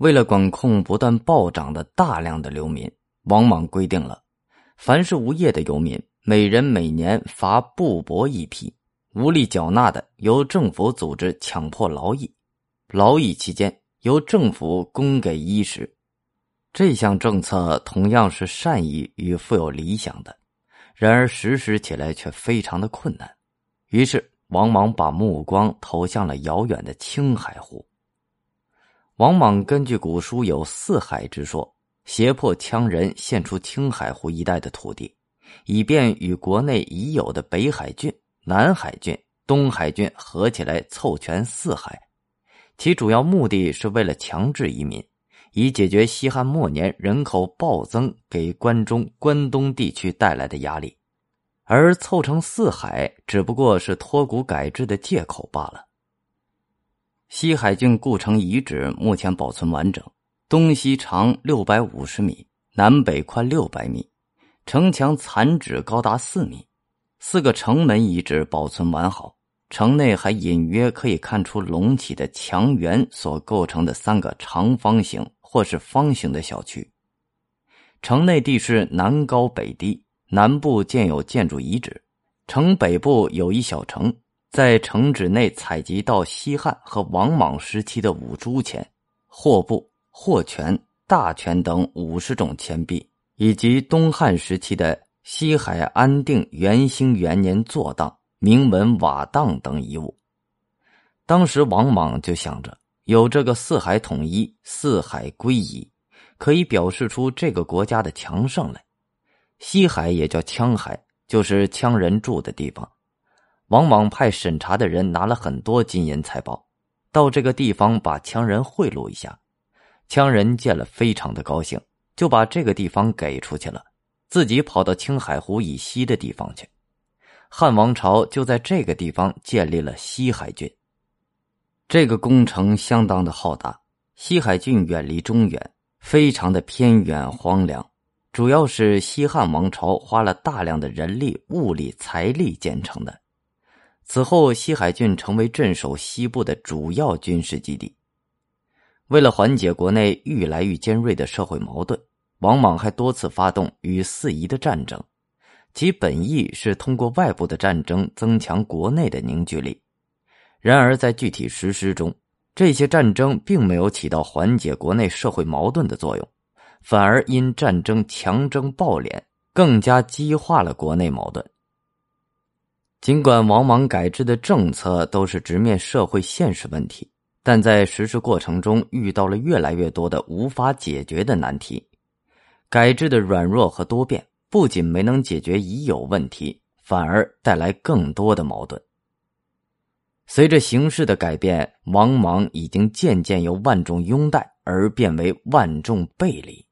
为了管控不断暴涨的大量的流民，王莽规定了，凡是无业的游民，每人每年罚布帛一匹；无力缴纳的，由政府组织强迫劳役，劳役期间由政府供给衣食。这项政策同样是善意与富有理想的，然而实施起来却非常的困难。于是，王莽把目光投向了遥远的青海湖。王莽根据古书有四海之说，胁迫羌人献出青海湖一带的土地，以便与国内已有的北海郡、南海郡、东海郡合起来凑全四海。其主要目的是为了强制移民，以解决西汉末年人口暴增给关中、关东地区带来的压力。而凑成四海，只不过是托古改制的借口罢了。西海郡故城遗址目前保存完整，东西长六百五十米，南北宽六百米，城墙残址高达四米，四个城门遗址保存完好，城内还隐约可以看出隆起的墙垣所构成的三个长方形或是方形的小区。城内地势南高北低，南部建有建筑遗址，城北部有一小城。在城址内采集到西汉和王莽时期的五铢钱、货布、货权、大权等五十种钱币，以及东汉时期的西海安定元兴元年坐当、铭文瓦当等遗物。当时王莽就想着，有这个四海统一、四海归一，可以表示出这个国家的强盛来。西海也叫羌海，就是羌人住的地方。王莽派审查的人拿了很多金银财宝，到这个地方把羌人贿赂一下。羌人见了非常的高兴，就把这个地方给出去了，自己跑到青海湖以西的地方去。汉王朝就在这个地方建立了西海郡。这个工程相当的浩大，西海郡远离中原，非常的偏远荒凉，主要是西汉王朝花了大量的人力、物力、财力建成的。此后，西海郡成为镇守西部的主要军事基地。为了缓解国内愈来愈尖锐的社会矛盾，王莽还多次发动与四夷的战争，其本意是通过外部的战争增强国内的凝聚力。然而，在具体实施中，这些战争并没有起到缓解国内社会矛盾的作用，反而因战争强征暴敛，更加激化了国内矛盾。尽管王莽改制的政策都是直面社会现实问题，但在实施过程中遇到了越来越多的无法解决的难题。改制的软弱和多变不仅没能解决已有问题，反而带来更多的矛盾。随着形势的改变，王莽已经渐渐由万众拥戴而变为万众背离。